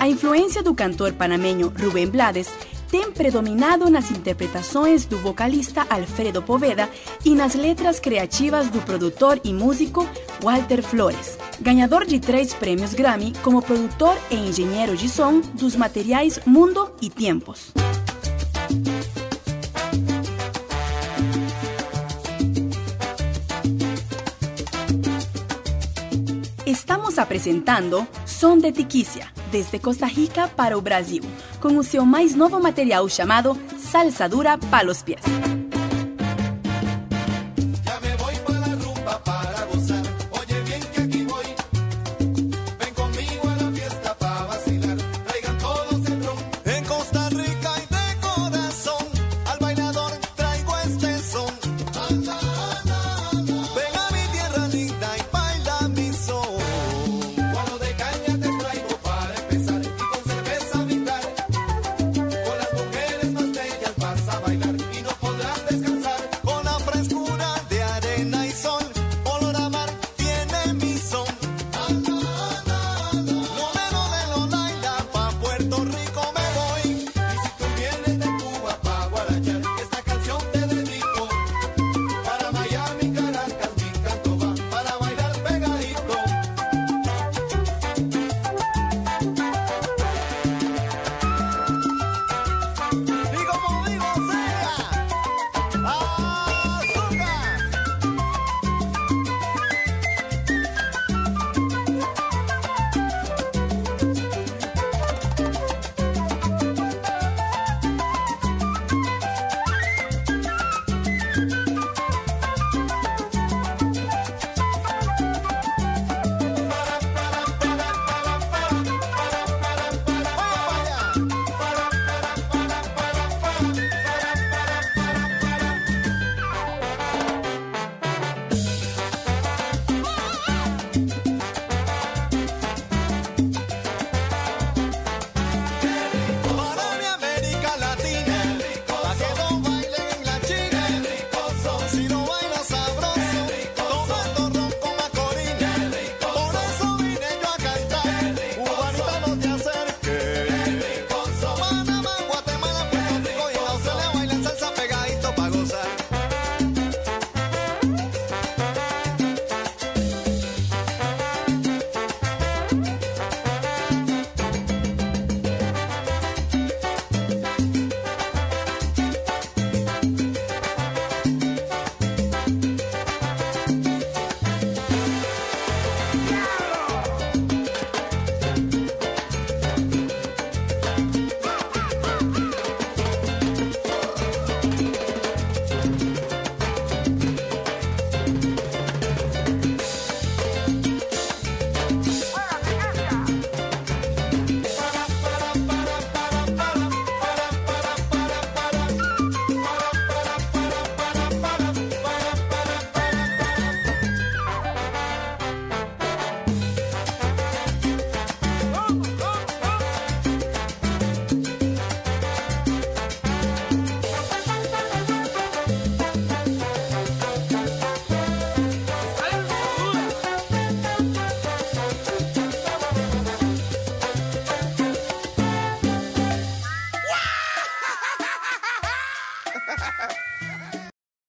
A influência do cantor panameño Rubén Blades tem predominado nas interpretações do vocalista Alfredo Poveda e nas letras criativas do produtor e músico Walter Flores, ganhador de três prêmios Grammy como produtor e engenheiro de som dos materiais Mundo e Tempos. Estamos apresentando Som de Tiquicia, desde Costa Rica para o Brasil, com o seu mais novo material chamado Salsa Dura para os Pies.